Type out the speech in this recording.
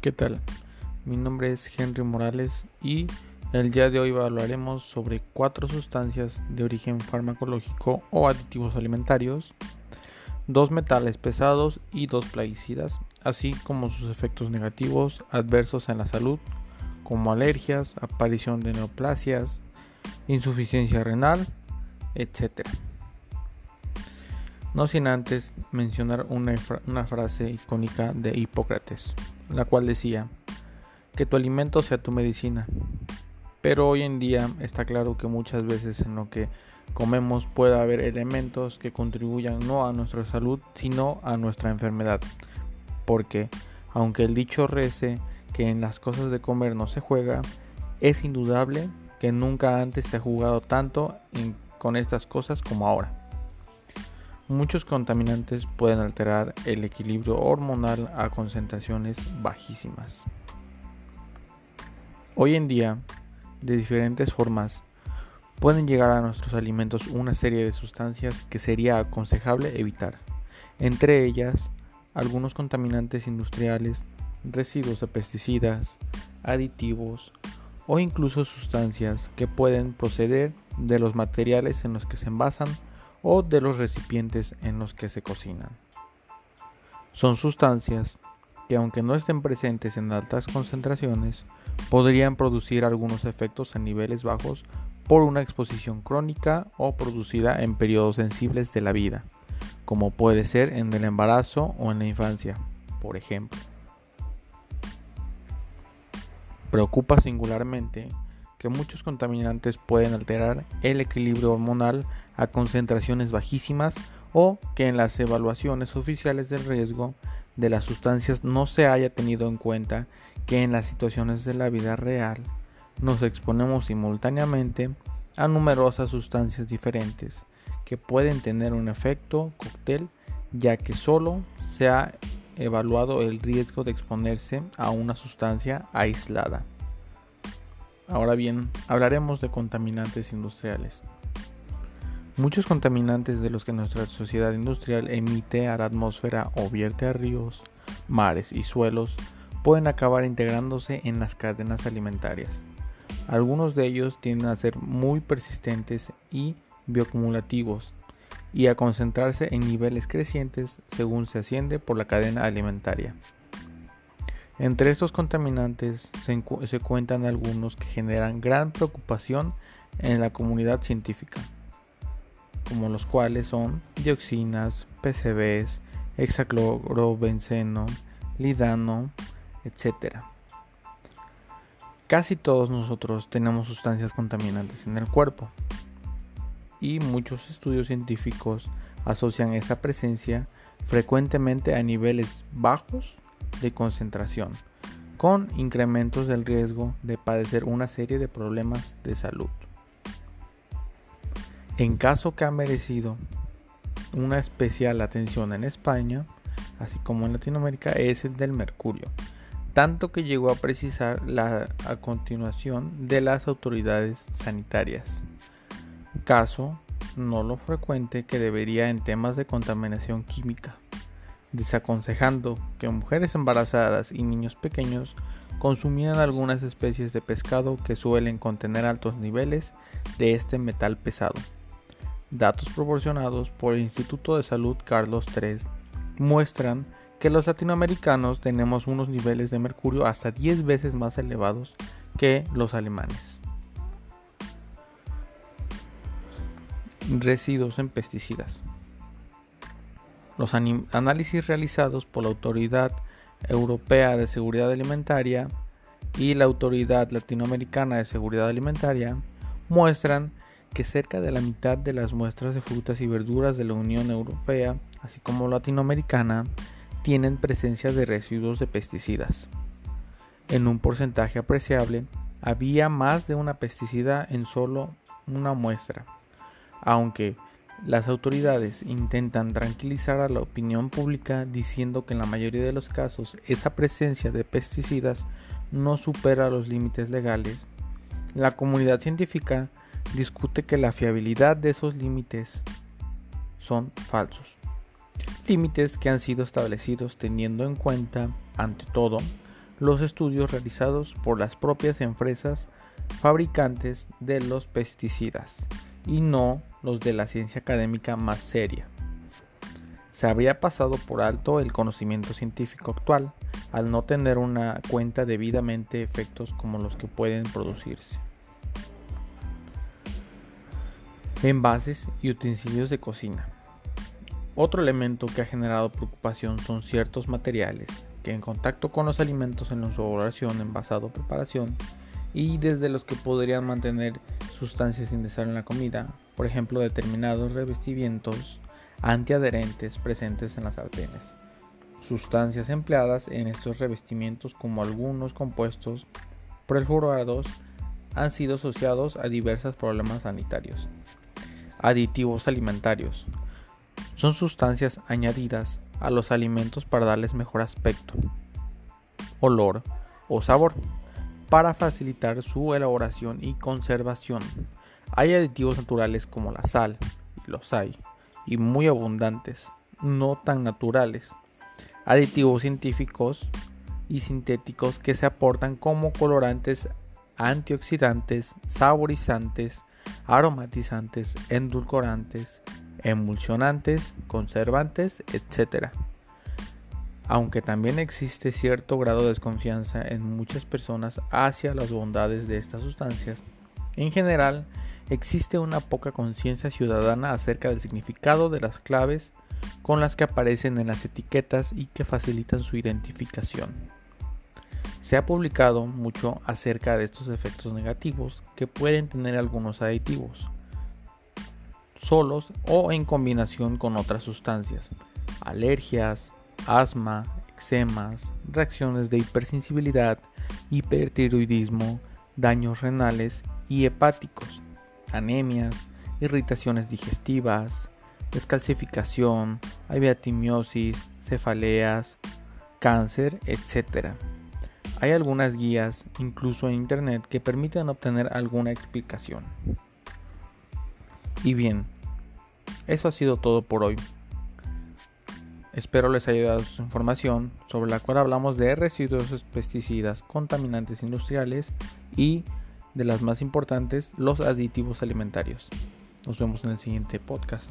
¿Qué tal? Mi nombre es Henry Morales y el día de hoy hablaremos sobre cuatro sustancias de origen farmacológico o aditivos alimentarios, dos metales pesados y dos plaguicidas, así como sus efectos negativos adversos en la salud, como alergias, aparición de neoplasias, insuficiencia renal, etc. No sin antes mencionar una, una frase icónica de Hipócrates la cual decía que tu alimento sea tu medicina. Pero hoy en día está claro que muchas veces en lo que comemos puede haber elementos que contribuyan no a nuestra salud, sino a nuestra enfermedad. Porque, aunque el dicho rece que en las cosas de comer no se juega, es indudable que nunca antes se ha jugado tanto con estas cosas como ahora. Muchos contaminantes pueden alterar el equilibrio hormonal a concentraciones bajísimas. Hoy en día, de diferentes formas, pueden llegar a nuestros alimentos una serie de sustancias que sería aconsejable evitar, entre ellas algunos contaminantes industriales, residuos de pesticidas, aditivos o incluso sustancias que pueden proceder de los materiales en los que se envasan o de los recipientes en los que se cocinan. Son sustancias que aunque no estén presentes en altas concentraciones, podrían producir algunos efectos a niveles bajos por una exposición crónica o producida en periodos sensibles de la vida, como puede ser en el embarazo o en la infancia, por ejemplo. Preocupa singularmente que muchos contaminantes pueden alterar el equilibrio hormonal a concentraciones bajísimas o que en las evaluaciones oficiales del riesgo de las sustancias no se haya tenido en cuenta que en las situaciones de la vida real nos exponemos simultáneamente a numerosas sustancias diferentes que pueden tener un efecto cóctel ya que solo se ha evaluado el riesgo de exponerse a una sustancia aislada. Ahora bien, hablaremos de contaminantes industriales. Muchos contaminantes de los que nuestra sociedad industrial emite a la atmósfera o vierte a ríos, mares y suelos pueden acabar integrándose en las cadenas alimentarias. Algunos de ellos tienden a ser muy persistentes y bioacumulativos y a concentrarse en niveles crecientes según se asciende por la cadena alimentaria. Entre estos contaminantes se, cuentan algunos que generan gran preocupación en la comunidad científica, como los cuales son dioxinas, PCBs, hexaclorobenceno, lidano, etc. Casi todos nosotros tenemos sustancias contaminantes en el cuerpo y muchos estudios científicos asocian esta presencia frecuentemente a niveles bajos de concentración, con incrementos del riesgo de padecer una serie de problemas de salud. En caso que ha merecido una especial atención en España, así como en Latinoamérica, es el del mercurio, tanto que llegó a precisar la a continuación de las autoridades sanitarias. Caso no lo frecuente que debería en temas de contaminación química desaconsejando que mujeres embarazadas y niños pequeños consumieran algunas especies de pescado que suelen contener altos niveles de este metal pesado. Datos proporcionados por el Instituto de Salud Carlos III muestran que los latinoamericanos tenemos unos niveles de mercurio hasta 10 veces más elevados que los alemanes. Residuos en pesticidas. Los análisis realizados por la Autoridad Europea de Seguridad Alimentaria y la Autoridad Latinoamericana de Seguridad Alimentaria muestran que cerca de la mitad de las muestras de frutas y verduras de la Unión Europea, así como latinoamericana, tienen presencia de residuos de pesticidas. En un porcentaje apreciable, había más de una pesticida en solo una muestra, aunque las autoridades intentan tranquilizar a la opinión pública diciendo que en la mayoría de los casos esa presencia de pesticidas no supera los límites legales. La comunidad científica discute que la fiabilidad de esos límites son falsos. Límites que han sido establecidos teniendo en cuenta, ante todo, los estudios realizados por las propias empresas fabricantes de los pesticidas y no los de la ciencia académica más seria. Se habría pasado por alto el conocimiento científico actual al no tener una cuenta debidamente efectos como los que pueden producirse. Envases y utensilios de cocina. Otro elemento que ha generado preocupación son ciertos materiales que en contacto con los alimentos en su elaboración, envasado o preparación y desde los que podrían mantener sustancias indesirables en la comida, por ejemplo determinados revestimientos antiadherentes presentes en las sartenes, sustancias empleadas en estos revestimientos como algunos compuestos perfluorados han sido asociados a diversos problemas sanitarios. Aditivos alimentarios son sustancias añadidas a los alimentos para darles mejor aspecto, olor o sabor, para facilitar su elaboración y conservación. Hay aditivos naturales como la sal, y los hay, y muy abundantes, no tan naturales. Aditivos científicos y sintéticos que se aportan como colorantes, antioxidantes, saborizantes, aromatizantes, endulcorantes, emulsionantes, conservantes, etc. Aunque también existe cierto grado de desconfianza en muchas personas hacia las bondades de estas sustancias, en general existe una poca conciencia ciudadana acerca del significado de las claves con las que aparecen en las etiquetas y que facilitan su identificación. Se ha publicado mucho acerca de estos efectos negativos que pueden tener algunos aditivos, solos o en combinación con otras sustancias, alergias, asma, eczemas, reacciones de hipersensibilidad, hipertiroidismo, daños renales y hepáticos, anemias, irritaciones digestivas, descalcificación, aviatimiosis, cefaleas, cáncer, etc. Hay algunas guías, incluso en internet, que permiten obtener alguna explicación. Y bien, eso ha sido todo por hoy. Espero les haya dado su información sobre la cual hablamos de residuos pesticidas, contaminantes industriales y de las más importantes, los aditivos alimentarios. Nos vemos en el siguiente podcast.